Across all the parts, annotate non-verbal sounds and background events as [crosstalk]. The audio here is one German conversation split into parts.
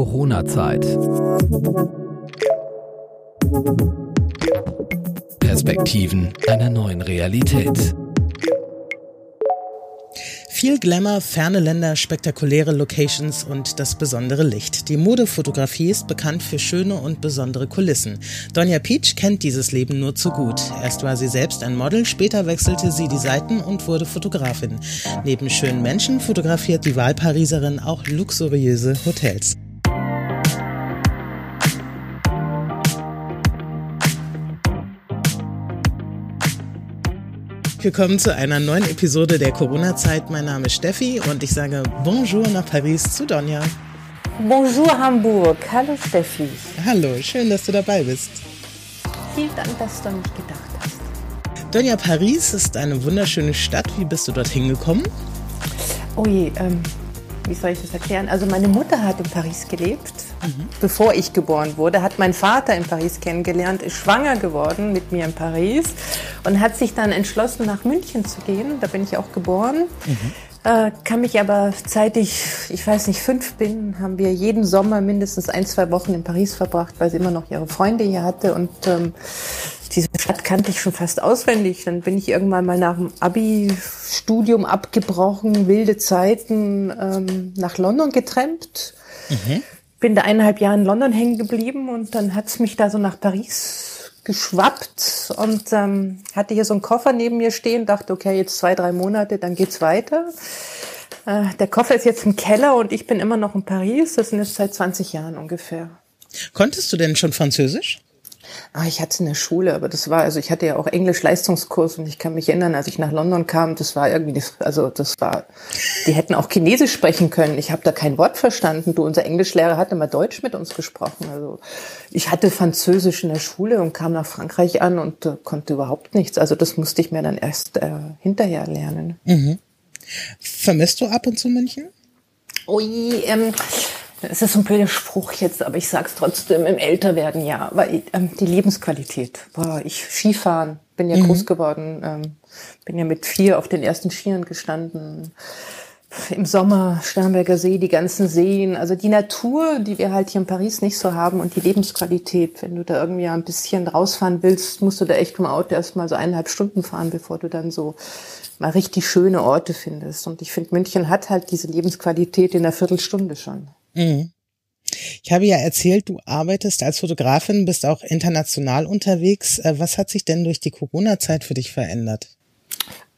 Corona-Zeit. Perspektiven einer neuen Realität. Viel Glamour, ferne Länder, spektakuläre Locations und das besondere Licht. Die Modefotografie ist bekannt für schöne und besondere Kulissen. Donja Peach kennt dieses Leben nur zu gut. Erst war sie selbst ein Model, später wechselte sie die Seiten und wurde Fotografin. Neben schönen Menschen fotografiert die Wahlpariserin auch luxuriöse Hotels. Willkommen zu einer neuen Episode der Corona-Zeit. Mein Name ist Steffi und ich sage Bonjour nach Paris zu Donja. Bonjour Hamburg. Hallo Steffi. Hallo, schön, dass du dabei bist. Vielen Dank, dass du an mich gedacht hast. Donja, Paris ist eine wunderschöne Stadt. Wie bist du dorthin gekommen? Oh je, ähm, wie soll ich das erklären? Also meine Mutter hat in Paris gelebt, bevor ich geboren wurde, hat mein Vater in Paris kennengelernt, ist schwanger geworden mit mir in Paris und hat sich dann entschlossen, nach München zu gehen. Da bin ich auch geboren. Mhm. Äh, kann mich aber, seit ich, ich weiß nicht, fünf bin, haben wir jeden Sommer mindestens ein, zwei Wochen in Paris verbracht, weil sie immer noch ihre Freunde hier hatte. Und ähm, diese Stadt kannte ich schon fast auswendig. Dann bin ich irgendwann mal nach dem Abi-Studium abgebrochen, wilde Zeiten ähm, nach London getrennt. Mhm. Bin da eineinhalb Jahre in London hängen geblieben und dann hat's mich da so nach Paris geschwappt und ähm, hatte hier so einen Koffer neben mir stehen, dachte, okay, jetzt zwei, drei Monate, dann geht's weiter. Äh, der Koffer ist jetzt im Keller und ich bin immer noch in Paris. Das sind jetzt seit 20 Jahren ungefähr. Konntest du denn schon Französisch? Ah, ich hatte es in der Schule, aber das war, also ich hatte ja auch Englisch-Leistungskurs und ich kann mich erinnern, als ich nach London kam, das war irgendwie, das, also das war, die hätten auch Chinesisch sprechen können. Ich habe da kein Wort verstanden. Du, unser Englischlehrer hat immer Deutsch mit uns gesprochen. Also ich hatte Französisch in der Schule und kam nach Frankreich an und äh, konnte überhaupt nichts. Also das musste ich mir dann erst äh, hinterher lernen. Mhm. Vermisst du ab und zu München? Ui, ähm, es ist ein blöder Spruch jetzt, aber ich sag's trotzdem, im Älterwerden ja, weil ähm, die Lebensqualität. Boah, ich Skifahren, bin ja mhm. groß geworden, ähm, bin ja mit vier auf den ersten Skiern gestanden. Im Sommer Sternberger See, die ganzen Seen, also die Natur, die wir halt hier in Paris nicht so haben und die Lebensqualität. Wenn du da irgendwie ein bisschen rausfahren willst, musst du da echt vom Auto erstmal so eineinhalb Stunden fahren, bevor du dann so mal richtig schöne Orte findest. Und ich finde, München hat halt diese Lebensqualität in einer Viertelstunde schon. Mhm. Ich habe ja erzählt, du arbeitest als Fotografin, bist auch international unterwegs. Äh, was hat sich denn durch die Corona-Zeit für dich verändert?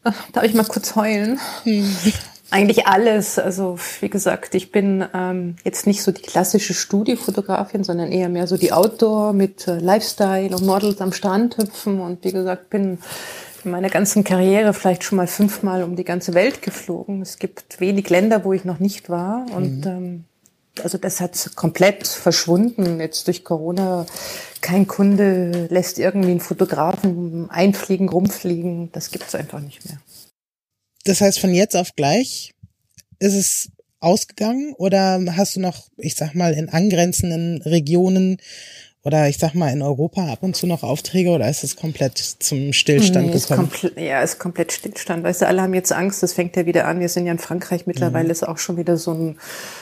Darf ich mal kurz heulen? Hm. [laughs] Eigentlich alles. Also wie gesagt, ich bin ähm, jetzt nicht so die klassische Studiofotografin, sondern eher mehr so die Outdoor mit äh, Lifestyle und Models am Strand hüpfen. Und wie gesagt, bin in meiner ganzen Karriere vielleicht schon mal fünfmal um die ganze Welt geflogen. Es gibt wenig Länder, wo ich noch nicht war. Und mhm. ähm, also das hat komplett verschwunden jetzt durch Corona. Kein Kunde lässt irgendwie einen Fotografen einfliegen, rumfliegen. Das gibt's einfach nicht mehr. Das heißt, von jetzt auf gleich ist es ausgegangen oder hast du noch, ich sag mal, in angrenzenden Regionen oder ich sag mal in Europa ab und zu noch Aufträge oder ist es komplett zum Stillstand nee, gekommen? Ist ja, ist komplett Stillstand. Weißt du, alle haben jetzt Angst, das fängt ja wieder an. Wir sind ja in Frankreich mittlerweile, mhm. ist auch schon wieder so ein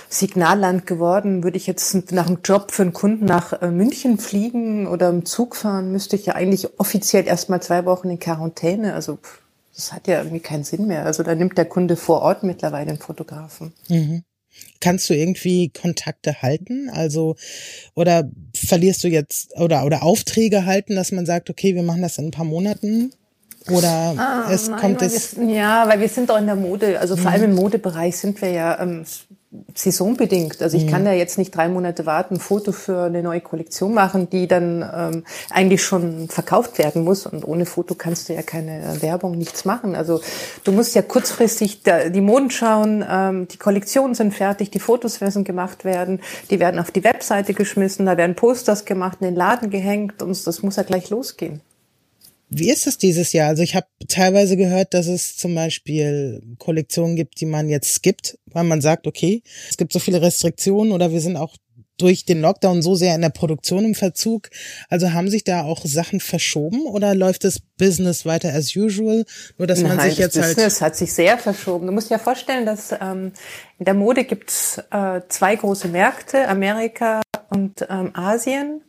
Signalland geworden. Würde ich jetzt nach einem Job für einen Kunden nach äh, München fliegen oder im Zug fahren, müsste ich ja eigentlich offiziell erstmal zwei Wochen in Quarantäne. Also das hat ja irgendwie keinen Sinn mehr. Also da nimmt der Kunde vor Ort mittlerweile den Fotografen. Mhm. Kannst du irgendwie Kontakte halten? Also, oder verlierst du jetzt oder, oder Aufträge halten, dass man sagt, okay, wir machen das in ein paar Monaten? Oder ah, es nein, kommt es. Wir, ja, weil wir sind auch in der Mode, also vor allem im mhm. Modebereich sind wir ja ähm, saisonbedingt. Also ich mhm. kann da jetzt nicht drei Monate warten, ein Foto für eine neue Kollektion machen, die dann ähm, eigentlich schon verkauft werden muss. Und ohne Foto kannst du ja keine Werbung, nichts machen. Also du musst ja kurzfristig die Moden schauen, ähm, die Kollektionen sind fertig, die Fotos müssen gemacht werden, die werden auf die Webseite geschmissen, da werden Posters gemacht, in den Laden gehängt und das muss ja gleich losgehen. Wie ist es dieses Jahr? Also ich habe teilweise gehört, dass es zum Beispiel Kollektionen gibt, die man jetzt skippt, weil man sagt, okay, es gibt so viele Restriktionen oder wir sind auch durch den Lockdown so sehr in der Produktion im Verzug. Also haben sich da auch Sachen verschoben oder läuft das Business weiter as usual? Nur dass man Nein, sich jetzt das halt. Business hat sich sehr verschoben. Du musst dir ja vorstellen, dass ähm, in der Mode gibt's äh, zwei große Märkte, Amerika und ähm, Asien.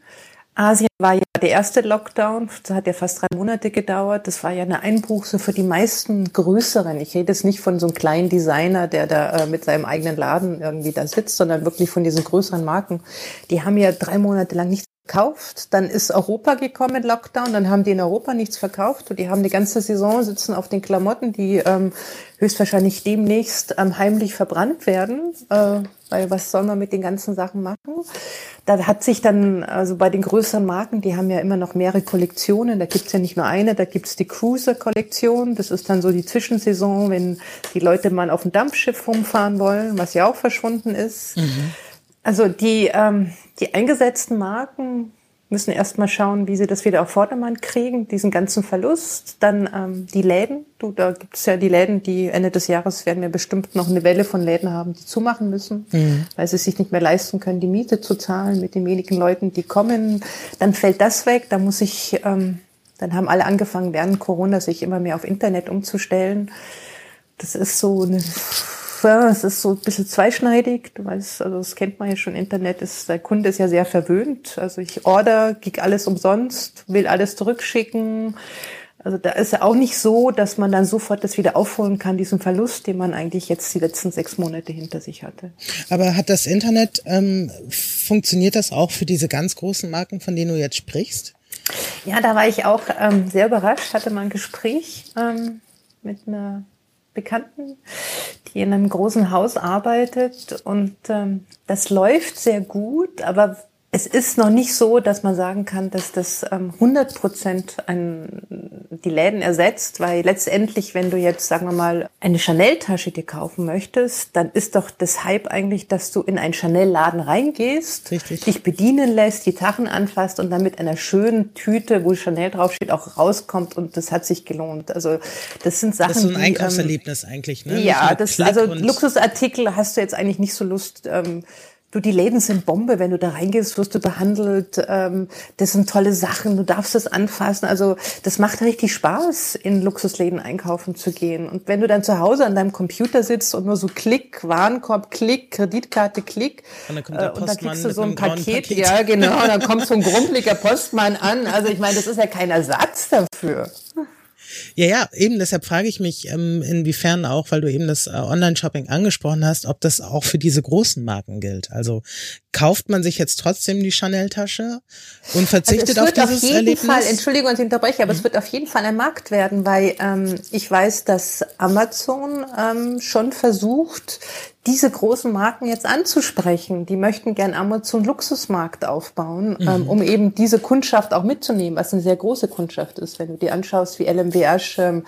Asien war ja der erste Lockdown, das hat ja fast drei Monate gedauert. Das war ja eine Einbruch so für die meisten größeren. Ich rede jetzt nicht von so einem kleinen Designer, der da äh, mit seinem eigenen Laden irgendwie da sitzt, sondern wirklich von diesen größeren Marken. Die haben ja drei Monate lang nichts verkauft. Dann ist Europa gekommen, Lockdown. Dann haben die in Europa nichts verkauft. Und die haben die ganze Saison sitzen auf den Klamotten, die ähm, höchstwahrscheinlich demnächst ähm, heimlich verbrannt werden. Äh, weil was soll man mit den ganzen Sachen machen? Da hat sich dann, also bei den größeren Marken, die haben ja immer noch mehrere Kollektionen. Da gibt's ja nicht nur eine, da gibt's die Cruiser-Kollektion. Das ist dann so die Zwischensaison, wenn die Leute mal auf dem Dampfschiff rumfahren wollen, was ja auch verschwunden ist. Mhm. Also die, ähm, die eingesetzten Marken müssen erstmal schauen, wie sie das wieder auf Vordermann kriegen, diesen ganzen Verlust. Dann ähm, die Läden. Du, da gibt es ja die Läden, die Ende des Jahres werden wir bestimmt noch eine Welle von Läden haben, die zumachen müssen, mhm. weil sie sich nicht mehr leisten können, die Miete zu zahlen mit den wenigen Leuten, die kommen. Dann fällt das weg. Da muss ich, ähm, dann haben alle angefangen während Corona sich immer mehr auf Internet umzustellen. Das ist so eine ja, es ist so ein bisschen zweischneidig. Du weißt, also das kennt man ja schon, Internet ist, der Kunde ist ja sehr verwöhnt. Also ich order, krieg alles umsonst, will alles zurückschicken. Also da ist ja auch nicht so, dass man dann sofort das wieder aufholen kann, diesen Verlust, den man eigentlich jetzt die letzten sechs Monate hinter sich hatte. Aber hat das Internet, ähm, funktioniert das auch für diese ganz großen Marken, von denen du jetzt sprichst? Ja, da war ich auch ähm, sehr überrascht, hatte mal ein Gespräch ähm, mit einer Bekannten, die in einem großen Haus arbeitet und ähm, das läuft sehr gut, aber es ist noch nicht so, dass man sagen kann, dass das ähm, 100 Prozent die Läden ersetzt, weil letztendlich, wenn du jetzt, sagen wir mal, eine Chanel-Tasche dir kaufen möchtest, dann ist doch das Hype eigentlich, dass du in einen Chanel-Laden reingehst, Richtig. dich bedienen lässt, die Tachen anfasst und dann mit einer schönen Tüte, wo Chanel draufsteht, auch rauskommt und das hat sich gelohnt. Also das sind Sachen, Das ist so ein Einkaufserlebnis die, ähm, eigentlich, ne? Ja, das, also Luxusartikel hast du jetzt eigentlich nicht so Lust, ähm, Du, die Läden sind Bombe. Wenn du da reingehst, wirst du behandelt. Ähm, das sind tolle Sachen. Du darfst es anfassen. Also das macht richtig Spaß, in Luxusläden einkaufen zu gehen. Und wenn du dann zu Hause an deinem Computer sitzt und nur so Klick, Warenkorb, Klick, Kreditkarte, Klick, und dann, kommt der Postmann äh, und dann kriegst du so ein Paket, Paket, ja genau, und dann kommt so ein grumpeliger Postmann an. Also ich meine, das ist ja kein Ersatz dafür. Ja, ja, eben deshalb frage ich mich, ähm, inwiefern auch, weil du eben das äh, Online-Shopping angesprochen hast, ob das auch für diese großen Marken gilt. Also kauft man sich jetzt trotzdem die Chanel-Tasche und verzichtet also auf dieses auf jeden Erlebnis? Fall, Entschuldigung, ich unterbreche, aber mhm. es wird auf jeden Fall ein Markt werden, weil ähm, ich weiß, dass Amazon ähm, schon versucht, diese großen Marken jetzt anzusprechen. Die möchten gern Amazon Luxusmarkt aufbauen, ähm, mhm. ähm, um eben diese Kundschaft auch mitzunehmen, was eine sehr große Kundschaft ist. Wenn du dir anschaust, wie LMWH ähm,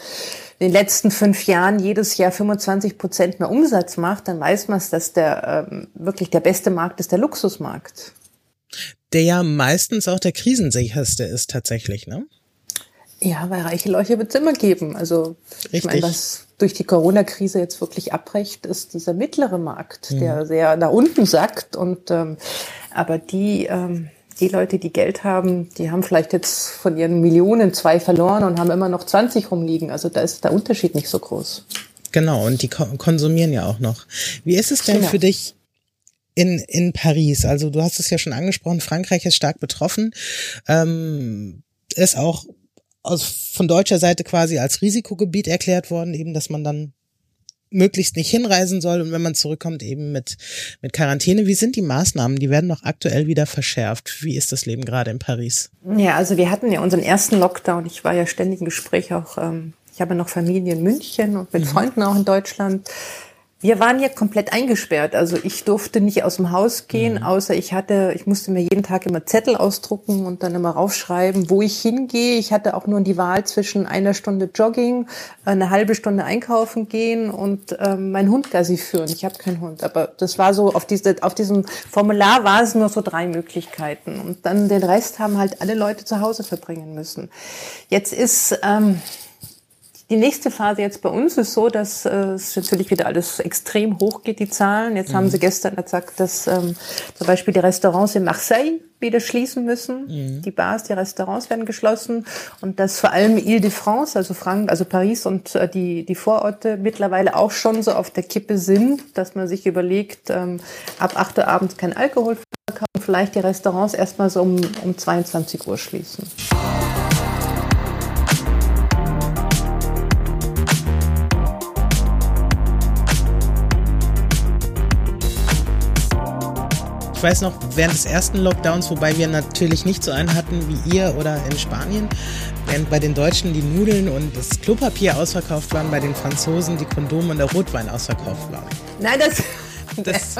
in den letzten fünf Jahren jedes Jahr 25 Prozent mehr Umsatz macht, dann weiß man, dass der ähm, wirklich der beste Markt ist der Luxusmarkt. Der ja meistens auch der krisensicherste ist tatsächlich, ne? Ja, weil reiche Leute wird es immer geben. Also Richtig. ich meine, was durch die Corona-Krise jetzt wirklich abbrecht, ist dieser mittlere Markt, mhm. der sehr nach unten sackt. Und ähm, aber die ähm, die Leute, die Geld haben, die haben vielleicht jetzt von ihren Millionen zwei verloren und haben immer noch 20 rumliegen. Also da ist der Unterschied nicht so groß. Genau, und die konsumieren ja auch noch. Wie ist es denn genau. für dich in, in Paris? Also du hast es ja schon angesprochen, Frankreich ist stark betroffen, ähm, ist auch aus, von deutscher Seite quasi als Risikogebiet erklärt worden, eben, dass man dann möglichst nicht hinreisen soll und wenn man zurückkommt eben mit, mit Quarantäne. Wie sind die Maßnahmen? Die werden noch aktuell wieder verschärft. Wie ist das Leben gerade in Paris? Ja, also wir hatten ja unseren ersten Lockdown. Ich war ja ständig im Gespräch auch, ähm, ich habe noch Familie in München und mit mhm. Freunden auch in Deutschland. Wir waren hier komplett eingesperrt. Also ich durfte nicht aus dem Haus gehen, mhm. außer ich hatte, ich musste mir jeden Tag immer Zettel ausdrucken und dann immer raufschreiben, wo ich hingehe. Ich hatte auch nur die Wahl zwischen einer Stunde Jogging, eine halbe Stunde einkaufen gehen und ähm, meinen Hund Gassi führen. Ich habe keinen Hund, aber das war so auf diese, auf diesem Formular war es nur so drei Möglichkeiten und dann den Rest haben halt alle Leute zu Hause verbringen müssen. Jetzt ist ähm, die nächste Phase jetzt bei uns ist so, dass äh, es natürlich wieder alles extrem hoch geht, die Zahlen. Jetzt mhm. haben sie gestern gesagt, dass ähm, zum Beispiel die Restaurants in Marseille wieder schließen müssen. Mhm. Die Bars, die Restaurants werden geschlossen und dass vor allem Ile-de-France, also Frank, also Paris und äh, die, die Vororte mittlerweile auch schon so auf der Kippe sind, dass man sich überlegt, ähm, ab 8 Uhr abends kein Alkohol verkaufen, vielleicht die Restaurants erstmal so um, um 22 Uhr schließen. Ich weiß noch, während des ersten Lockdowns, wobei wir natürlich nicht so einen hatten wie ihr oder in Spanien, während bei den Deutschen die Nudeln und das Klopapier ausverkauft waren, bei den Franzosen die Kondome und der Rotwein ausverkauft waren. Nein, das das,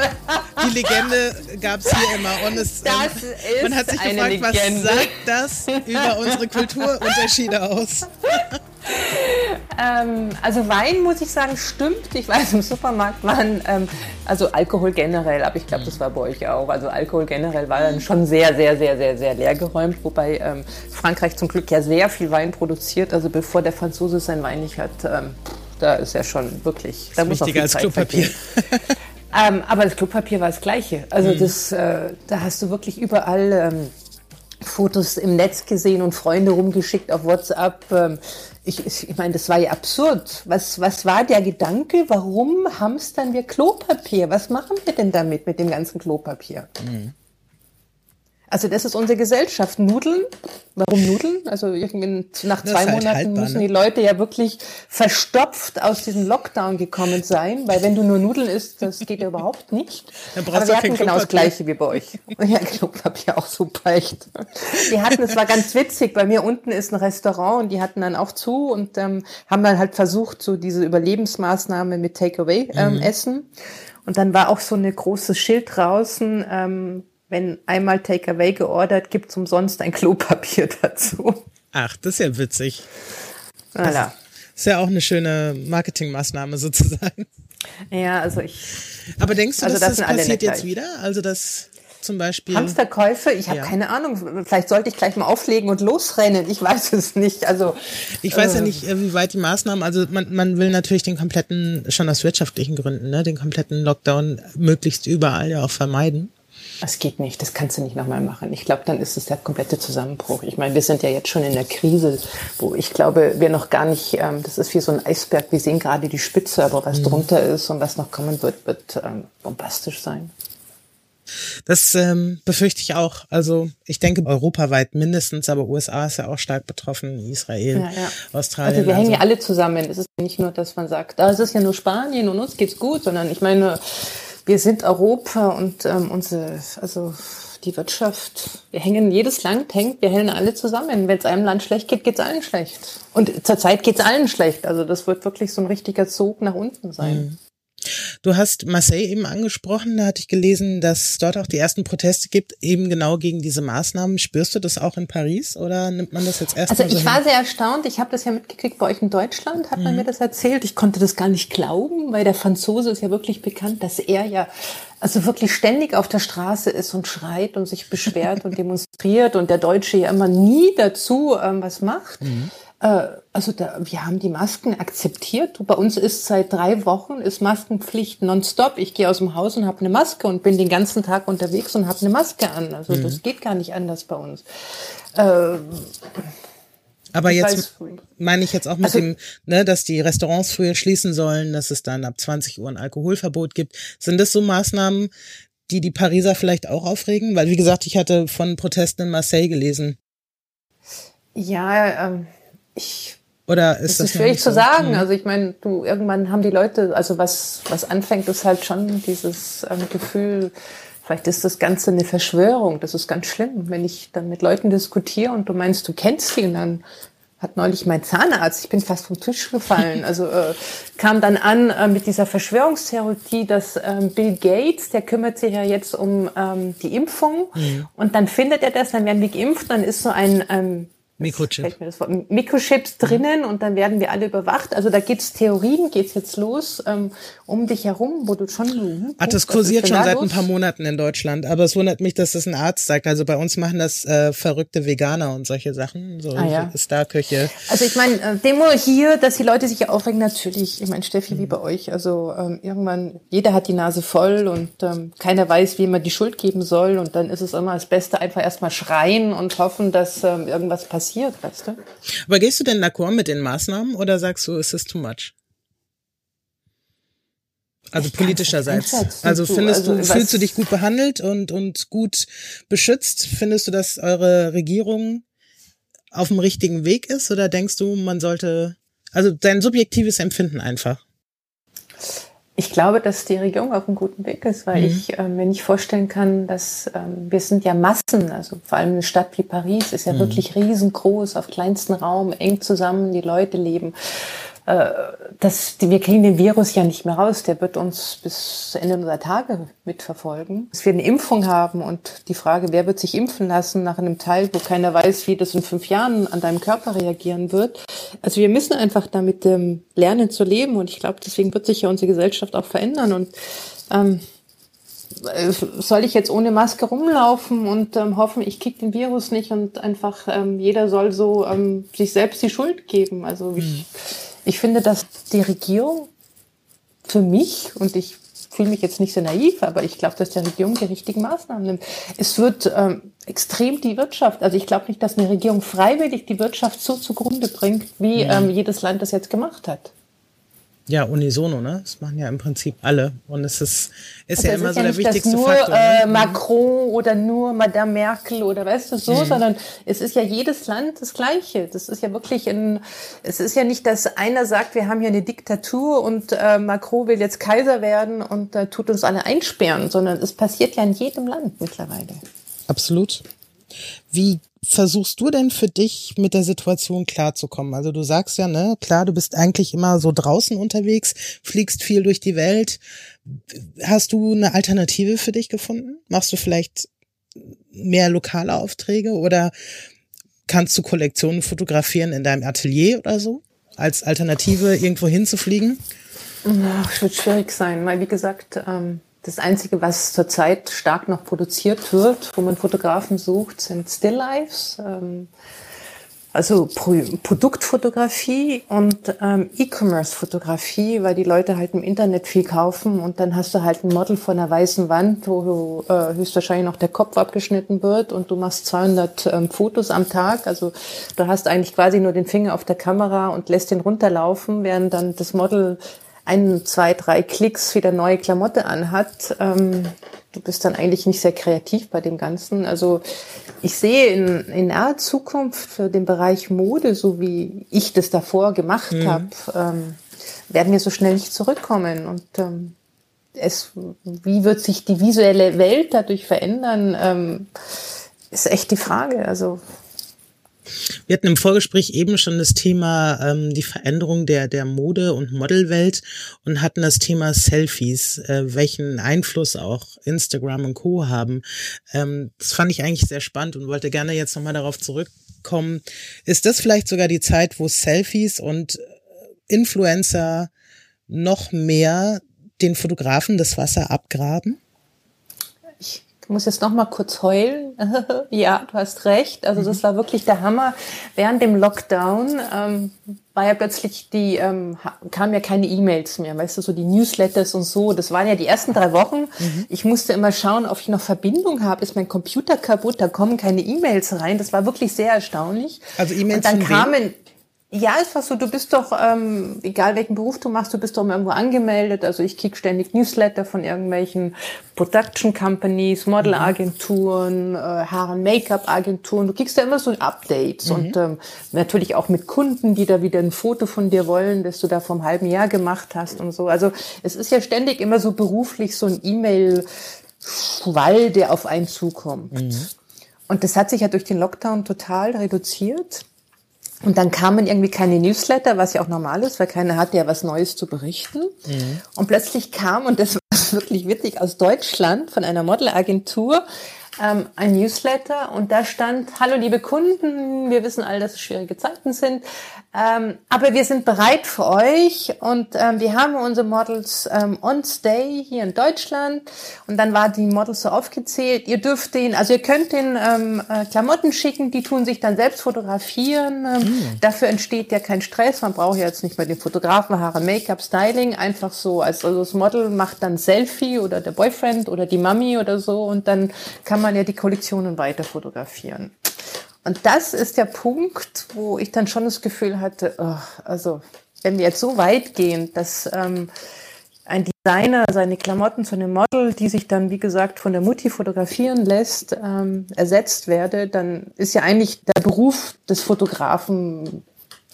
die Legende gab es hier immer. Und es, ähm, man hat sich gefragt, Legende. was sagt das über unsere Kulturunterschiede aus? ähm, also Wein, muss ich sagen, stimmt. Ich weiß, im Supermarkt waren, ähm, also Alkohol generell, aber ich glaube, das war bei euch auch. Also Alkohol generell war dann schon sehr, sehr, sehr, sehr, sehr leer geräumt, wobei ähm, Frankreich zum Glück ja sehr viel Wein produziert. Also bevor der Franzose sein Wein nicht hat, ähm, da ist er schon wirklich, da muss wichtiger als Klopapier. [laughs] Ähm, aber das Klopapier war das Gleiche. Also mhm. das, äh, da hast du wirklich überall ähm, Fotos im Netz gesehen und Freunde rumgeschickt auf WhatsApp. Ähm, ich, ich meine, das war ja absurd. Was, was war der Gedanke? Warum hamstern wir Klopapier? Was machen wir denn damit mit dem ganzen Klopapier? Mhm. Also das ist unsere Gesellschaft. Nudeln, warum Nudeln? Also nach zwei halt Monaten haltbar, müssen ne? die Leute ja wirklich verstopft aus diesem Lockdown gekommen sein, weil wenn du nur Nudeln isst, das geht ja überhaupt nicht. Dann brauchst Aber wir hatten genau das Gleiche wie bei euch. Ja, Klopapier auch super echt. Die hatten, es war ganz witzig, bei mir unten ist ein Restaurant und die hatten dann auch zu und ähm, haben dann halt versucht, so diese Überlebensmaßnahme mit Takeaway ähm, mhm. essen. Und dann war auch so eine große Schild draußen, ähm, wenn einmal Takeaway geordert, gibt's umsonst ein Klopapier [laughs] dazu. Ach, das ist ja witzig. Voilà. ist ja auch eine schöne Marketingmaßnahme [laughs] sozusagen. Ja, also ich. Aber denkst du, also dass das, das passiert jetzt wieder? Also das zum Beispiel. Hamsterkäufe? Ich habe ja. keine Ahnung. Vielleicht sollte ich gleich mal auflegen und losrennen. Ich weiß es nicht. Also ich weiß äh, ja nicht, äh, wie weit die Maßnahmen. Also man, man will natürlich den kompletten, schon aus wirtschaftlichen Gründen, ne, den kompletten Lockdown möglichst überall ja auch vermeiden. Das geht nicht, das kannst du nicht nochmal machen. Ich glaube, dann ist es der komplette Zusammenbruch. Ich meine, wir sind ja jetzt schon in der Krise, wo ich glaube, wir noch gar nicht, ähm, das ist wie so ein Eisberg, wir sehen gerade die Spitze, aber was mhm. drunter ist und was noch kommen wird, wird ähm, bombastisch sein. Das ähm, befürchte ich auch. Also ich denke europaweit mindestens, aber USA ist ja auch stark betroffen, Israel, ja, ja. Australien. Also wir hängen ja alle zusammen. Es ist nicht nur, dass man sagt, da ist es ja nur Spanien und uns geht's gut, sondern ich meine, wir sind Europa und ähm, unsere, also die Wirtschaft, wir hängen, jedes Land hängt, wir hängen alle zusammen. Wenn es einem Land schlecht geht, geht es allen schlecht. Und zurzeit geht es allen schlecht. Also das wird wirklich so ein richtiger Zug nach unten sein. Mhm. Du hast Marseille eben angesprochen, da hatte ich gelesen, dass es dort auch die ersten Proteste gibt, eben genau gegen diese Maßnahmen. Spürst du das auch in Paris oder nimmt man das jetzt erst Also ich so war hin? sehr erstaunt, ich habe das ja mitgekriegt bei euch in Deutschland, hat mhm. man mir das erzählt. Ich konnte das gar nicht glauben, weil der Franzose ist ja wirklich bekannt, dass er ja also wirklich ständig auf der Straße ist und schreit und sich beschwert und [laughs] demonstriert und der Deutsche ja immer nie dazu ähm, was macht. Mhm. Äh, also da, wir haben die Masken akzeptiert. Bei uns ist seit drei Wochen ist Maskenpflicht nonstop. Ich gehe aus dem Haus und habe eine Maske und bin den ganzen Tag unterwegs und habe eine Maske an. Also mhm. das geht gar nicht anders bei uns. Äh, aber jetzt meine ich jetzt auch mit also, dem, ne, dass die Restaurants früher schließen sollen, dass es dann ab 20 Uhr ein Alkoholverbot gibt. Sind das so Maßnahmen, die die Pariser vielleicht auch aufregen? Weil wie gesagt, ich hatte von Protesten in Marseille gelesen. Ja, ähm, ich oder ist das, das ist schwierig zu sagen. Mhm. Also ich meine, du irgendwann haben die Leute, also was was anfängt, ist halt schon dieses ähm, Gefühl. Vielleicht ist das Ganze eine Verschwörung. Das ist ganz schlimm, wenn ich dann mit Leuten diskutiere und du meinst, du kennst sie und dann hat neulich mein Zahnarzt, ich bin fast vom Tisch gefallen, [laughs] also äh, kam dann an äh, mit dieser Verschwörungstheorie, dass ähm, Bill Gates, der kümmert sich ja jetzt um ähm, die Impfung mhm. und dann findet er das, dann werden wir geimpft, dann ist so ein ähm, Mikrochip. Mikrochips drinnen und dann werden wir alle überwacht. Also da geht's Theorien, geht's jetzt los um, ähm, um dich herum, wo du schon. Ach, das kursiert schon seit los? ein paar Monaten in Deutschland. Aber es wundert mich, dass das ein Arzt sagt. Also bei uns machen das äh, verrückte Veganer und solche Sachen, so ah, ja. Starköche. Also ich meine, äh, Demo hier, dass die Leute sich aufregen, natürlich. Ich meine, Steffi, mhm. wie bei euch. Also ähm, irgendwann, jeder hat die Nase voll und ähm, keiner weiß, wie man die Schuld geben soll. Und dann ist es immer das Beste, einfach erstmal schreien und hoffen, dass ähm, irgendwas passiert passiert, weißt du? Aber gehst du denn d'accord mit den Maßnahmen oder sagst du, ist es too much? Also ich politischerseits. Also findest du, also, fühlst du dich gut behandelt und, und gut beschützt? Findest du, dass eure Regierung auf dem richtigen Weg ist oder denkst du, man sollte, also dein subjektives Empfinden einfach? Ich glaube, dass die Regierung auf einem guten Weg ist, weil mhm. ich äh, mir nicht vorstellen kann, dass ähm, wir sind ja Massen, also vor allem eine Stadt wie Paris ist ja mhm. wirklich riesengroß, auf kleinstem Raum, eng zusammen, die Leute leben äh, das, wir kriegen den Virus ja nicht mehr raus. Der wird uns bis Ende unserer Tage mitverfolgen. Dass wir eine Impfung haben und die Frage, wer wird sich impfen lassen nach einem Teil, wo keiner weiß, wie das in fünf Jahren an deinem Körper reagieren wird. Also wir müssen einfach damit ähm, lernen zu leben und ich glaube, deswegen wird sich ja unsere Gesellschaft auch verändern und ähm, äh, soll ich jetzt ohne Maske rumlaufen und ähm, hoffen, ich krieg den Virus nicht und einfach ähm, jeder soll so ähm, sich selbst die Schuld geben. Also ich, hm. Ich finde, dass die Regierung für mich, und ich fühle mich jetzt nicht so naiv, aber ich glaube, dass die Regierung die richtigen Maßnahmen nimmt. Es wird ähm, extrem die Wirtschaft, also ich glaube nicht, dass eine Regierung freiwillig die Wirtschaft so zugrunde bringt, wie mhm. ähm, jedes Land das jetzt gemacht hat. Ja, unisono, ne? Das machen ja im Prinzip alle. Und es ist, ist also ja immer ist so ja der nicht, wichtigste nur, Faktor. Ne? Äh, Macron oder nur Madame Merkel oder weißt du so, mhm. sondern es ist ja jedes Land das Gleiche. Das ist ja wirklich ein, es ist ja nicht, dass einer sagt, wir haben hier eine Diktatur und äh, Macron will jetzt Kaiser werden und äh, tut uns alle einsperren, sondern es passiert ja in jedem Land mittlerweile. Absolut. Wie versuchst du denn für dich mit der Situation klarzukommen? Also du sagst ja, ne, klar, du bist eigentlich immer so draußen unterwegs, fliegst viel durch die Welt. Hast du eine Alternative für dich gefunden? Machst du vielleicht mehr lokale Aufträge oder kannst du Kollektionen fotografieren in deinem Atelier oder so? Als Alternative irgendwo hinzufliegen? Es wird schwierig sein, weil wie gesagt, ähm das Einzige, was zurzeit stark noch produziert wird, wo man Fotografen sucht, sind Still Lives, ähm, also Pro Produktfotografie und ähm, E-Commerce-Fotografie, weil die Leute halt im Internet viel kaufen und dann hast du halt ein Model von einer weißen Wand, wo äh, höchstwahrscheinlich noch der Kopf abgeschnitten wird und du machst 200 ähm, Fotos am Tag. Also du hast eigentlich quasi nur den Finger auf der Kamera und lässt den runterlaufen, während dann das Model ein, zwei, drei Klicks wieder neue Klamotte anhat, ähm, du bist dann eigentlich nicht sehr kreativ bei dem Ganzen. Also ich sehe in, in naher Zukunft für den Bereich Mode, so wie ich das davor gemacht mhm. habe, ähm, werden wir so schnell nicht zurückkommen. Und ähm, es, wie wird sich die visuelle Welt dadurch verändern, ähm, ist echt die Frage. Also wir hatten im Vorgespräch eben schon das Thema ähm, die Veränderung der der Mode- und Modelwelt und hatten das Thema Selfies, äh, welchen Einfluss auch Instagram und Co haben. Ähm, das fand ich eigentlich sehr spannend und wollte gerne jetzt nochmal darauf zurückkommen. Ist das vielleicht sogar die Zeit, wo Selfies und äh, Influencer noch mehr den Fotografen das Wasser abgraben? Ich muss jetzt noch mal kurz heulen. [laughs] ja, du hast recht. Also das war wirklich der Hammer. Während dem Lockdown ähm, war ja plötzlich die, ähm, kamen ja keine E-Mails mehr, weißt du, so die Newsletters und so. Das waren ja die ersten drei Wochen. Mhm. Ich musste immer schauen, ob ich noch Verbindung habe. Ist mein Computer kaputt? Da kommen keine E-Mails rein. Das war wirklich sehr erstaunlich. Also E-Mails. Und dann kamen ja, ist was so, du bist doch, ähm, egal welchen Beruf du machst, du bist doch irgendwo angemeldet. Also ich krieg ständig Newsletter von irgendwelchen Production Companies, Modelagenturen, äh, Haaren Make-up Agenturen. Du kriegst da immer so Updates mhm. und ähm, natürlich auch mit Kunden, die da wieder ein Foto von dir wollen, das du da vor einem halben Jahr gemacht hast und so. Also es ist ja ständig immer so beruflich so ein E-Mail-Schwall, der auf einen zukommt. Mhm. Und das hat sich ja durch den Lockdown total reduziert. Und dann kamen irgendwie keine Newsletter, was ja auch normal ist, weil keiner hatte ja was Neues zu berichten. Mhm. Und plötzlich kam, und das [laughs] war wirklich witzig, aus Deutschland von einer Modelagentur ähm, ein Newsletter und da stand, hallo liebe Kunden, wir wissen alle, dass es schwierige Zeiten sind, ähm, aber wir sind bereit für euch und ähm, wir haben unsere Models ähm, on stay hier in Deutschland und dann war die Models so aufgezählt. Ihr dürft den, also ihr könnt den ähm, äh, Klamotten schicken, die tun sich dann selbst fotografieren. Ähm, mhm. Dafür entsteht ja kein Stress. Man braucht ja jetzt nicht mehr den Fotografen, Haare, Make-up, Styling. Einfach so, als also das Model macht dann Selfie oder der Boyfriend oder die Mami oder so und dann kann man ja die Kollektionen weiter fotografieren. Und das ist der Punkt, wo ich dann schon das Gefühl hatte, oh, also wenn wir jetzt so weit gehen, dass ähm, ein Designer seine Klamotten zu einem Model, die sich dann, wie gesagt, von der Mutti fotografieren lässt, ähm, ersetzt werde, dann ist ja eigentlich der Beruf des Fotografen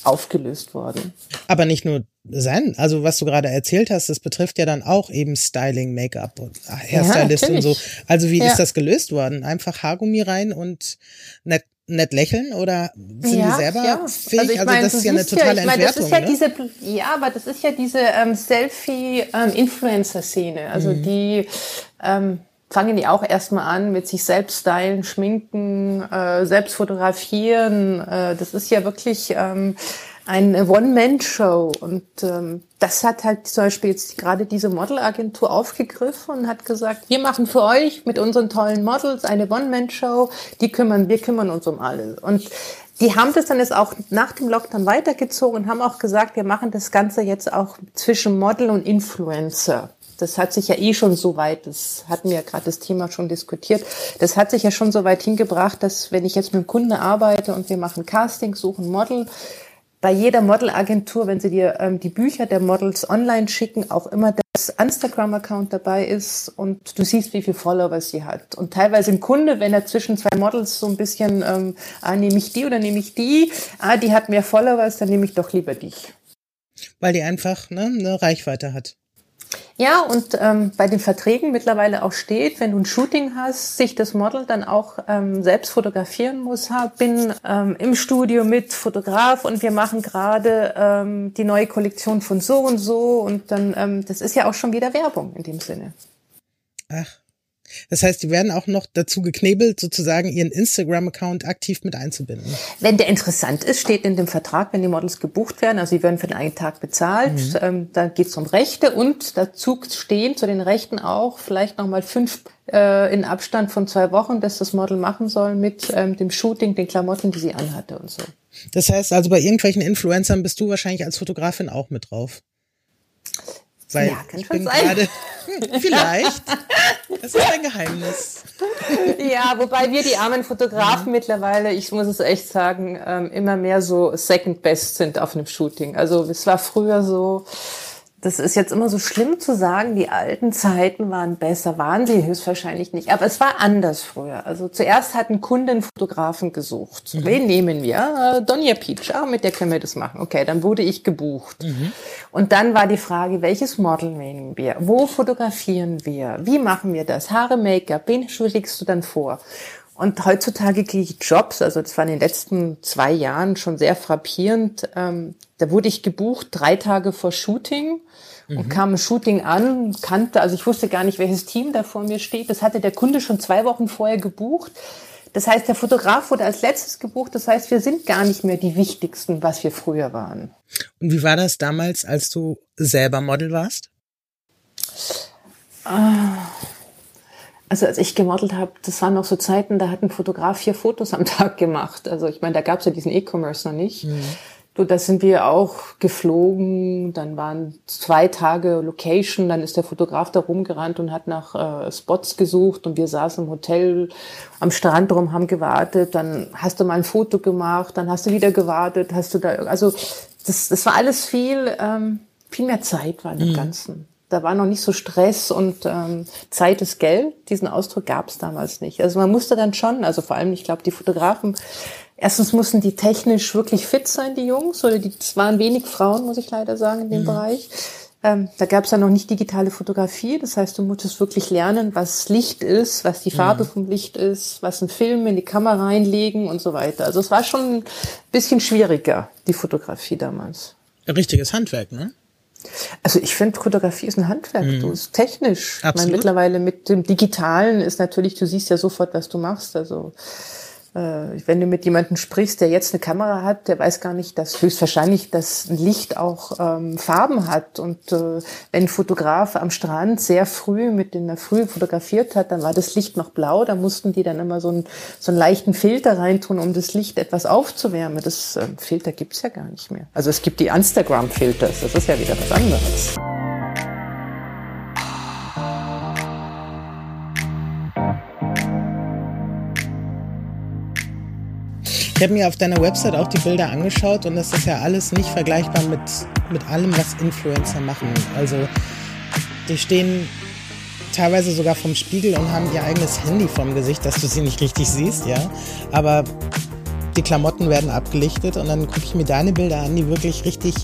aufgelöst worden. Aber nicht nur sein, also was du gerade erzählt hast, das betrifft ja dann auch eben Styling, Make-up und Hairstylist ja, und so. Also wie ja. ist das gelöst worden? Einfach Haargummi rein und nett nett lächeln oder sind ja, die selber ja. fähig? Also, ich also das ist ja eine totale ja, ich mein. Das ist ja, ne? diese, ja, aber das ist ja diese ähm, Selfie-Influencer-Szene. Ähm, also mhm. die ähm, fangen die auch erstmal an mit sich selbst stylen, schminken, äh, selbst fotografieren. Äh, das ist ja wirklich ähm, eine One-Man-Show. Und ähm, das hat halt zum Beispiel jetzt gerade diese Modelagentur aufgegriffen und hat gesagt, wir machen für euch mit unseren tollen Models eine One-Man-Show, die kümmern, wir kümmern uns um alles. Und die haben das dann jetzt auch nach dem Lockdown weitergezogen und haben auch gesagt, wir machen das Ganze jetzt auch zwischen Model und Influencer. Das hat sich ja eh schon so weit, das hatten wir ja gerade das Thema schon diskutiert, das hat sich ja schon so weit hingebracht, dass wenn ich jetzt mit dem Kunden arbeite und wir machen Casting, suchen Model, bei jeder Modelagentur, wenn sie dir ähm, die Bücher der Models online schicken, auch immer das Instagram-Account dabei ist und du siehst, wie viele Follower sie hat. Und teilweise ein Kunde, wenn er zwischen zwei Models so ein bisschen, ähm, ah, nehme ich die oder nehme ich die, ah, die hat mehr Followers, dann nehme ich doch lieber dich. Weil die einfach ne, eine Reichweite hat. Ja, und ähm, bei den Verträgen mittlerweile auch steht, wenn du ein Shooting hast, sich das Model dann auch ähm, selbst fotografieren muss. Bin ähm, im Studio mit Fotograf und wir machen gerade ähm, die neue Kollektion von so und so und dann, ähm, das ist ja auch schon wieder Werbung in dem Sinne. Ach, das heißt, die werden auch noch dazu geknebelt, sozusagen ihren Instagram-Account aktiv mit einzubinden. Wenn der interessant ist, steht in dem Vertrag, wenn die Models gebucht werden, also sie werden für den einen Tag bezahlt, mhm. ähm, da geht es um Rechte und dazu stehen zu den Rechten auch vielleicht nochmal fünf äh, in Abstand von zwei Wochen, dass das Model machen soll mit ähm, dem Shooting, den Klamotten, die sie anhatte und so. Das heißt also, bei irgendwelchen Influencern bist du wahrscheinlich als Fotografin auch mit drauf. Weil ja, kann ich bin gerade [laughs] vielleicht. Das ist ein Geheimnis. Ja, wobei wir die armen Fotografen ja. mittlerweile, ich muss es echt sagen, ähm, immer mehr so Second Best sind auf einem Shooting. Also es war früher so, das ist jetzt immer so schlimm zu sagen, die alten Zeiten waren besser, waren sie höchstwahrscheinlich nicht. Aber es war anders früher. Also zuerst hatten Kunden Fotografen gesucht. Mhm. Wen nehmen wir? Äh, Donja Peach, ah, mit der können wir das machen. Okay, dann wurde ich gebucht. Mhm. Und dann war die Frage, welches Model nehmen wir? Wo fotografieren wir? Wie machen wir das? Haare, Make-up, wen schlägst du dann vor? Und heutzutage kriege ich Jobs, also das war in den letzten zwei Jahren schon sehr frappierend. Ähm, da wurde ich gebucht drei Tage vor Shooting und mhm. kam ein Shooting an, kannte, also ich wusste gar nicht, welches Team da vor mir steht. Das hatte der Kunde schon zwei Wochen vorher gebucht. Das heißt, der Fotograf wurde als letztes gebucht. Das heißt, wir sind gar nicht mehr die wichtigsten, was wir früher waren. Und wie war das damals, als du selber Model warst? Ah. Also als ich gemodelt habe, das waren noch so Zeiten, da hat ein Fotograf vier Fotos am Tag gemacht. Also ich meine, da gab es ja diesen E-Commerce noch nicht. Mhm. Da sind wir auch geflogen, dann waren zwei Tage Location, dann ist der Fotograf da rumgerannt und hat nach äh, Spots gesucht und wir saßen im Hotel am Strand rum, haben gewartet, dann hast du mal ein Foto gemacht, dann hast du wieder gewartet, hast du da, also das, das war alles viel, ähm, viel mehr Zeit war dem mhm. Ganzen da war noch nicht so Stress und ähm, Zeit ist Geld. Diesen Ausdruck gab es damals nicht. Also man musste dann schon, also vor allem, ich glaube, die Fotografen, erstens mussten die technisch wirklich fit sein, die Jungs, oder die, es waren wenig Frauen, muss ich leider sagen, in dem mhm. Bereich. Ähm, da gab es ja noch nicht digitale Fotografie, das heißt, du musstest wirklich lernen, was Licht ist, was die Farbe mhm. vom Licht ist, was ein Film in die Kamera reinlegen und so weiter. Also es war schon ein bisschen schwieriger, die Fotografie damals. Ein richtiges Handwerk, ne? Also ich finde, Fotografie ist ein Handwerk, mhm. du ist technisch. Absolut. Ich meine, mittlerweile mit dem Digitalen ist natürlich, du siehst ja sofort, was du machst. Also wenn du mit jemandem sprichst, der jetzt eine Kamera hat, der weiß gar nicht, dass höchstwahrscheinlich das Licht auch ähm, Farben hat. Und äh, wenn ein Fotograf am Strand sehr früh mit in der Früh fotografiert hat, dann war das Licht noch blau. Da mussten die dann immer so, ein, so einen leichten Filter reintun, um das Licht etwas aufzuwärmen. Das äh, Filter gibt's ja gar nicht mehr. Also es gibt die Instagram-Filters, das ist ja wieder was anderes. Ich habe mir auf deiner Website auch die Bilder angeschaut und das ist ja alles nicht vergleichbar mit, mit allem, was Influencer machen. Also die stehen teilweise sogar vom Spiegel und haben ihr eigenes Handy vorm Gesicht, dass du sie nicht richtig siehst, ja. Aber die Klamotten werden abgelichtet und dann gucke ich mir deine Bilder an, die wirklich richtig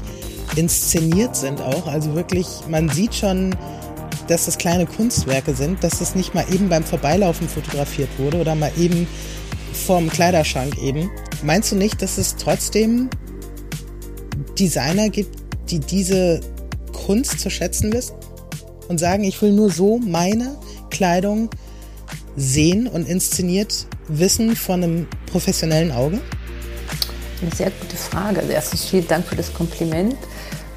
inszeniert sind auch. Also wirklich, man sieht schon, dass das kleine Kunstwerke sind, dass das nicht mal eben beim Vorbeilaufen fotografiert wurde oder mal eben vorm Kleiderschrank eben. Meinst du nicht, dass es trotzdem Designer gibt, die diese Kunst zu schätzen wissen und sagen, ich will nur so meine Kleidung sehen und inszeniert wissen von einem professionellen Auge? Eine sehr gute Frage. Also erstens vielen Dank für das Kompliment.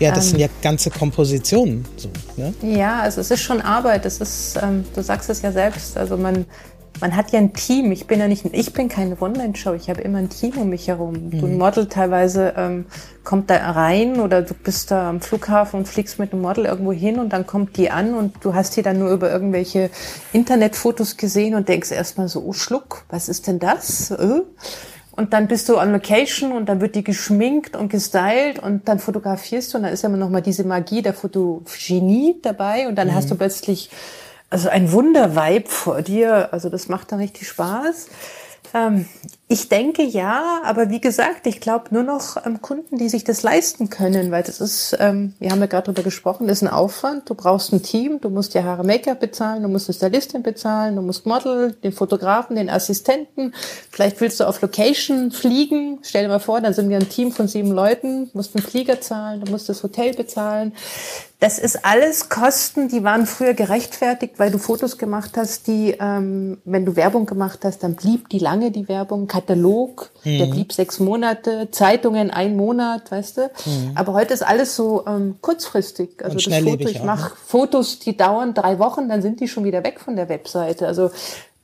Ja, das ähm, sind ja ganze Kompositionen. So, ne? Ja, also es ist schon Arbeit. Es ist, ähm, du sagst es ja selbst. Also man man hat ja ein Team. Ich bin ja nicht, ich bin keine One-Man-Show. Ich habe immer ein Team um mich herum. Mhm. ein Model teilweise ähm, kommt da rein oder du bist da am Flughafen und fliegst mit einem Model irgendwo hin und dann kommt die an und du hast die dann nur über irgendwelche Internetfotos gesehen und denkst erstmal so, oh Schluck, was ist denn das? Äh? Und dann bist du on Location und dann wird die geschminkt und gestylt und dann fotografierst du und dann ist ja immer noch mal diese Magie der Fotogenie dabei und dann mhm. hast du plötzlich also ein Wunderweib vor dir. Also das macht dann richtig Spaß. Ähm, ich denke ja, aber wie gesagt, ich glaube nur noch ähm, Kunden, die sich das leisten können, weil das ist, ähm, wir haben ja gerade darüber gesprochen, das ist ein Aufwand. Du brauchst ein Team, du musst dir Haare Make-up bezahlen, du musst eine Stylistin bezahlen, du musst Model, den Fotografen, den Assistenten. Vielleicht willst du auf Location fliegen. Stell dir mal vor, dann sind wir ein Team von sieben Leuten, musst einen Flieger zahlen, du musst das Hotel bezahlen. Das ist alles Kosten, die waren früher gerechtfertigt, weil du Fotos gemacht hast, die, ähm, wenn du Werbung gemacht hast, dann blieb die lange, die Werbung Katalog, mhm. der blieb sechs Monate, Zeitungen ein Monat, weißt du. Mhm. Aber heute ist alles so ähm, kurzfristig. Also das Foto, ich mache ne? Fotos, die dauern drei Wochen, dann sind die schon wieder weg von der Webseite. Also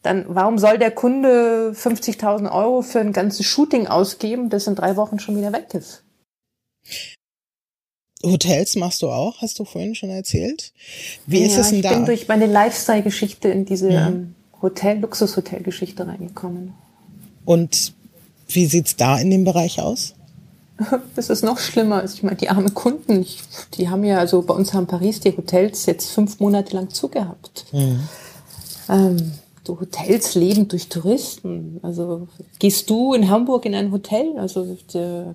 dann warum soll der Kunde 50.000 Euro für ein ganzes Shooting ausgeben, das in drei Wochen schon wieder weg ist? Hotels machst du auch, hast du vorhin schon erzählt. Wie ja, ist es denn da? Ich bin durch meine Lifestyle-Geschichte in diese ja. Ähm, Hotel, Luxushotel-Geschichte reingekommen. Und wie sieht's da in dem Bereich aus? [laughs] Das ist noch schlimmer. Ich meine, die armen Kunden, die haben ja, also bei uns haben Paris die Hotels jetzt fünf Monate lang zugehabt. Mhm. Ähm, so Hotels leben durch Touristen. Also gehst du in Hamburg in ein Hotel? Also der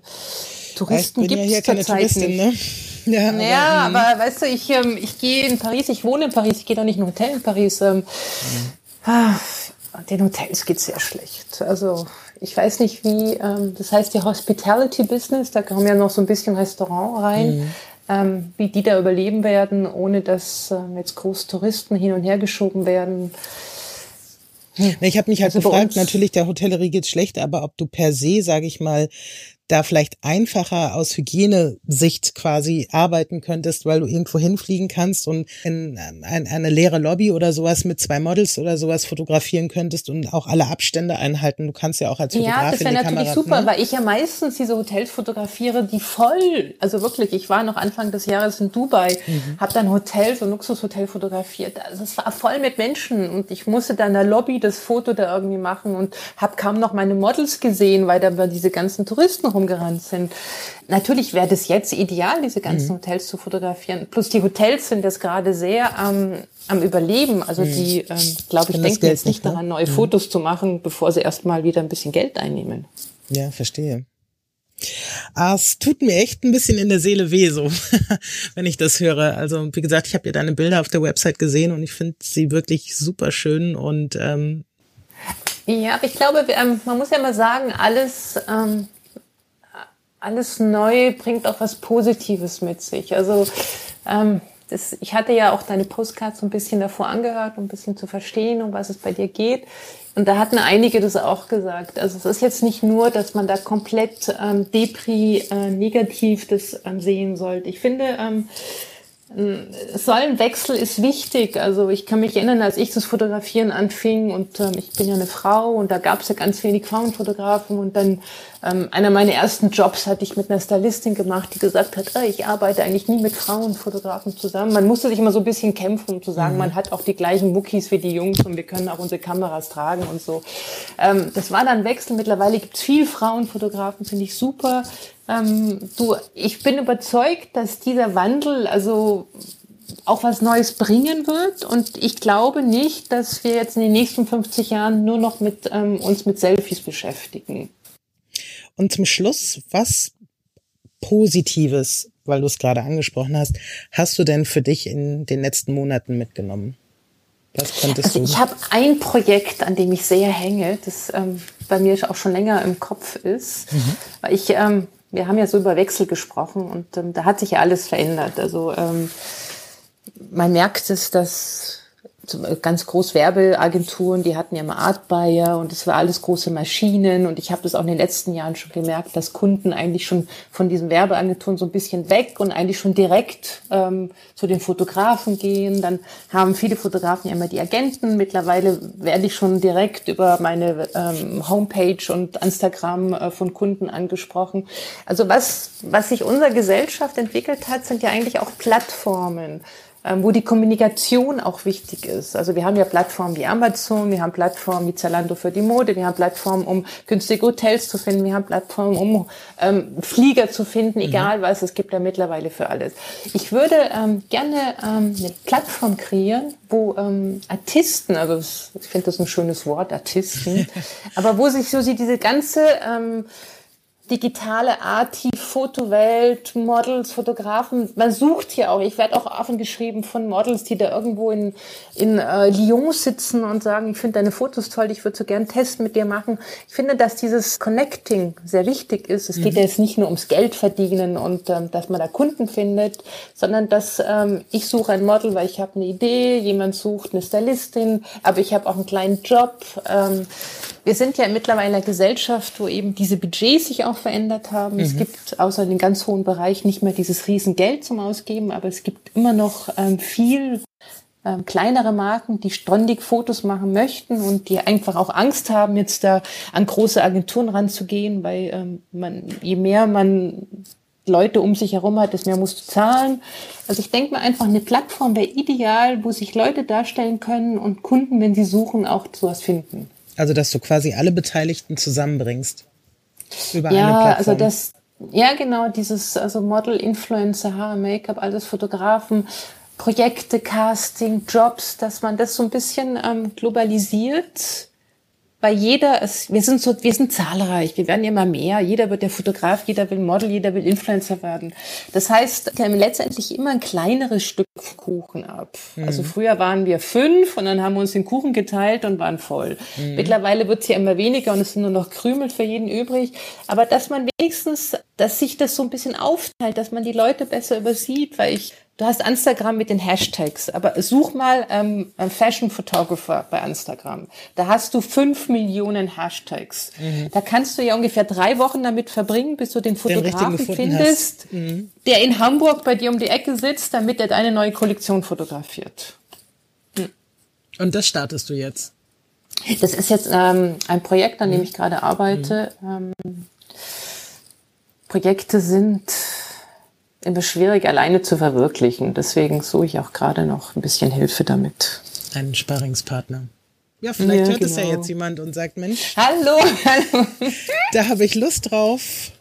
Touristen gibt es ja zurzeit nicht. Ne? [laughs] Ja, aber, ja, aber weißt du, ich, ähm, ich gehe in Paris, ich wohne in Paris, ich gehe doch nicht in ein Hotel in Paris. Ähm, mhm. ah, den Hotels geht's sehr schlecht. Also ich weiß nicht wie, ähm, das heißt die Hospitality Business, da kommen ja noch so ein bisschen Restaurant rein, mhm. ähm, wie die da überleben werden, ohne dass ähm, jetzt groß Touristen hin und her geschoben werden. Hm. Ich habe mich halt also gefragt, natürlich der Hotellerie geht's schlecht, aber ob du per se, sage ich mal, da vielleicht einfacher aus Hygienesicht quasi arbeiten könntest, weil du irgendwo hinfliegen kannst und in eine, leere Lobby oder sowas mit zwei Models oder sowas fotografieren könntest und auch alle Abstände einhalten. Du kannst ja auch als Fotografin Ja, das wäre natürlich Kamera, super, ne? weil ich ja meistens diese Hotels fotografiere, die voll, also wirklich, ich war noch Anfang des Jahres in Dubai, mhm. habe dann Hotel, so ein Luxushotel fotografiert. Also es war voll mit Menschen und ich musste dann in der Lobby das Foto da irgendwie machen und habe kaum noch meine Models gesehen, weil da diese ganzen Touristen rumgerannt sind. Natürlich wäre das jetzt ideal, diese ganzen mhm. Hotels zu fotografieren. Plus die Hotels sind jetzt gerade sehr ähm, am Überleben. Also mhm. die, ähm, glaube ich, denken jetzt nicht ne? daran, neue mhm. Fotos zu machen, bevor sie erstmal wieder ein bisschen Geld einnehmen. Ja, verstehe. Ah, es tut mir echt ein bisschen in der Seele weh, so, [laughs] wenn ich das höre. Also, wie gesagt, ich habe ja deine Bilder auf der Website gesehen und ich finde sie wirklich super schön und ähm ja, aber ich glaube, ähm, man muss ja mal sagen, alles ähm, alles neu bringt auch was Positives mit sich. Also ähm, das, ich hatte ja auch deine Postcards so ein bisschen davor angehört, um ein bisschen zu verstehen, um was es bei dir geht. Und da hatten einige das auch gesagt. Also es ist jetzt nicht nur, dass man da komplett ähm, depri äh, negativ das ähm, sehen sollte. Ich finde, ähm, Säulenwechsel ist wichtig. Also ich kann mich erinnern, als ich das Fotografieren anfing und ähm, ich bin ja eine Frau und da gab es ja ganz wenig Frauenfotografen und dann ähm, einer meiner ersten Jobs hatte ich mit einer Stylistin gemacht, die gesagt hat, äh, ich arbeite eigentlich nie mit Frauenfotografen zusammen. Man musste sich immer so ein bisschen kämpfen, um zu sagen, mhm. man hat auch die gleichen Muckis wie die Jungs und wir können auch unsere Kameras tragen und so. Ähm, das war dann Wechsel. Mittlerweile gibt es viel Frauenfotografen, finde ich super. Ähm, du, ich bin überzeugt, dass dieser Wandel also auch was Neues bringen wird. Und ich glaube nicht, dass wir jetzt in den nächsten 50 Jahren nur noch mit ähm, uns mit Selfies beschäftigen. Und zum Schluss, was Positives, weil du es gerade angesprochen hast, hast du denn für dich in den letzten Monaten mitgenommen? Was konntest also du? Ich habe ein Projekt, an dem ich sehr hänge, das ähm, bei mir auch schon länger im Kopf ist, mhm. weil ich ähm, wir haben ja so über Wechsel gesprochen und ähm, da hat sich ja alles verändert. Also ähm, man merkt es, dass ganz groß Werbeagenturen, die hatten ja immer Art Buyer und es war alles große Maschinen und ich habe das auch in den letzten Jahren schon gemerkt, dass Kunden eigentlich schon von diesen Werbeagenturen so ein bisschen weg und eigentlich schon direkt ähm, zu den Fotografen gehen. Dann haben viele Fotografen ja immer die Agenten. Mittlerweile werde ich schon direkt über meine ähm, Homepage und Instagram äh, von Kunden angesprochen. Also was, was sich unsere Gesellschaft entwickelt hat, sind ja eigentlich auch Plattformen. Ähm, wo die Kommunikation auch wichtig ist. Also wir haben ja Plattformen wie Amazon, wir haben Plattformen wie Zalando für die Mode, wir haben Plattformen, um günstige Hotels zu finden, wir haben Plattformen, um ähm, Flieger zu finden, egal mhm. was, es gibt ja mittlerweile für alles. Ich würde ähm, gerne ähm, eine Plattform kreieren, wo ähm, Artisten, also ich finde das ein schönes Wort, Artisten, [laughs] aber wo sich so sie diese ganze digitale Arti, Fotowelt, Models, Fotografen. Man sucht hier auch. Ich werde auch angeschrieben von Models, die da irgendwo in, in äh, Lyon sitzen und sagen, ich finde deine Fotos toll, ich würde so gern einen Test mit dir machen. Ich finde, dass dieses Connecting sehr wichtig ist. Es mhm. geht ja jetzt nicht nur ums Geld verdienen und ähm, dass man da Kunden findet, sondern dass ähm, ich suche ein Model, weil ich habe eine Idee, jemand sucht eine Stylistin, aber ich habe auch einen kleinen Job. Ähm, wir sind ja mittlerweile in einer Gesellschaft, wo eben diese Budgets sich auch verändert haben. Mhm. Es gibt außer den ganz hohen Bereich nicht mehr dieses Riesengeld zum Ausgeben, aber es gibt immer noch ähm, viel ähm, kleinere Marken, die ständig Fotos machen möchten und die einfach auch Angst haben, jetzt da an große Agenturen ranzugehen, weil ähm, man, je mehr man Leute um sich herum hat, desto mehr musst du zahlen. Also ich denke mir einfach, eine Plattform wäre ideal, wo sich Leute darstellen können und Kunden, wenn sie suchen, auch sowas finden. Also, dass du quasi alle Beteiligten zusammenbringst. Über ja, eine Plattform. also das, ja, genau, dieses, also Model, Influencer, Haare, Make-up, alles Fotografen, Projekte, Casting, Jobs, dass man das so ein bisschen ähm, globalisiert weil jeder, ist, wir sind so, wir sind zahlreich, wir werden immer mehr. Jeder wird der Fotograf, jeder will Model, jeder will Influencer werden. Das heißt, wir haben letztendlich immer ein kleineres Stück Kuchen ab. Mhm. Also früher waren wir fünf und dann haben wir uns den Kuchen geteilt und waren voll. Mhm. Mittlerweile wird es ja immer weniger und es sind nur noch Krümel für jeden übrig. Aber dass man wenigstens, dass sich das so ein bisschen aufteilt, dass man die Leute besser übersieht, weil ich Du hast Instagram mit den Hashtags, aber such mal ähm, Fashion Photographer bei Instagram. Da hast du fünf Millionen Hashtags. Mhm. Da kannst du ja ungefähr drei Wochen damit verbringen, bis du den Fotografen den findest, mhm. der in Hamburg bei dir um die Ecke sitzt, damit er deine neue Kollektion fotografiert. Mhm. Und das startest du jetzt? Das ist jetzt ähm, ein Projekt, an dem mhm. ich gerade arbeite. Mhm. Ähm, Projekte sind immer schwierig alleine zu verwirklichen. Deswegen suche ich auch gerade noch ein bisschen Hilfe damit. Einen Sparringspartner. Ja, vielleicht ja, hört genau. es ja genau. jetzt jemand und sagt, Mensch. Hallo, hallo. Da habe ich Lust drauf.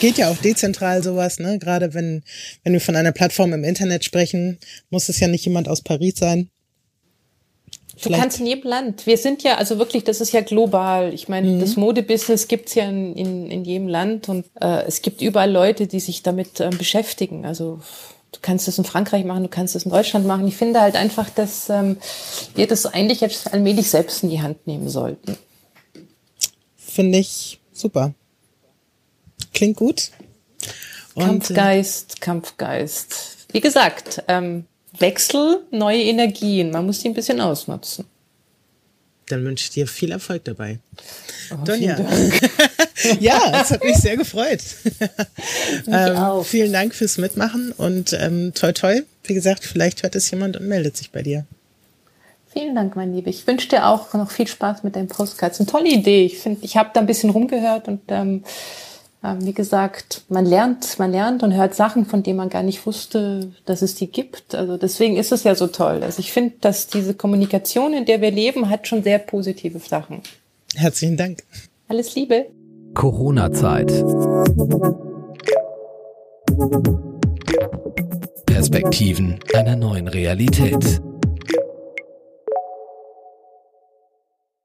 Geht ja auch dezentral sowas, ne? Gerade wenn, wenn wir von einer Plattform im Internet sprechen, muss es ja nicht jemand aus Paris sein. Du kannst in jedem Land. Wir sind ja, also wirklich, das ist ja global. Ich meine, mhm. das Modebusiness gibt's ja in, in, in jedem Land und äh, es gibt überall Leute, die sich damit äh, beschäftigen. Also du kannst das in Frankreich machen, du kannst das in Deutschland machen. Ich finde halt einfach, dass ähm, wir das eigentlich jetzt allmählich selbst in die Hand nehmen sollten. Finde ich super. Klingt gut. Und, Kampfgeist, Kampfgeist wie gesagt, ähm, Wechsel, neue Energien. Man muss die ein bisschen ausnutzen. Dann wünsche ich dir viel Erfolg dabei. Oh, Donja. [laughs] ja, es hat mich sehr gefreut. [laughs] ähm, vielen Dank fürs Mitmachen und ähm, toi toi. Wie gesagt, vielleicht hört es jemand und meldet sich bei dir. Vielen Dank, mein Liebe. Ich wünsche dir auch noch viel Spaß mit deinen Postcards. Eine tolle Idee. Ich finde, ich habe da ein bisschen rumgehört und ähm, äh, wie gesagt, man lernt, man lernt und hört Sachen, von denen man gar nicht wusste, dass es die gibt. Also deswegen ist es ja so toll. Also ich finde, dass diese Kommunikation, in der wir leben, hat schon sehr positive Sachen. Herzlichen Dank. Alles Liebe. Corona-Zeit. Perspektiven einer neuen Realität.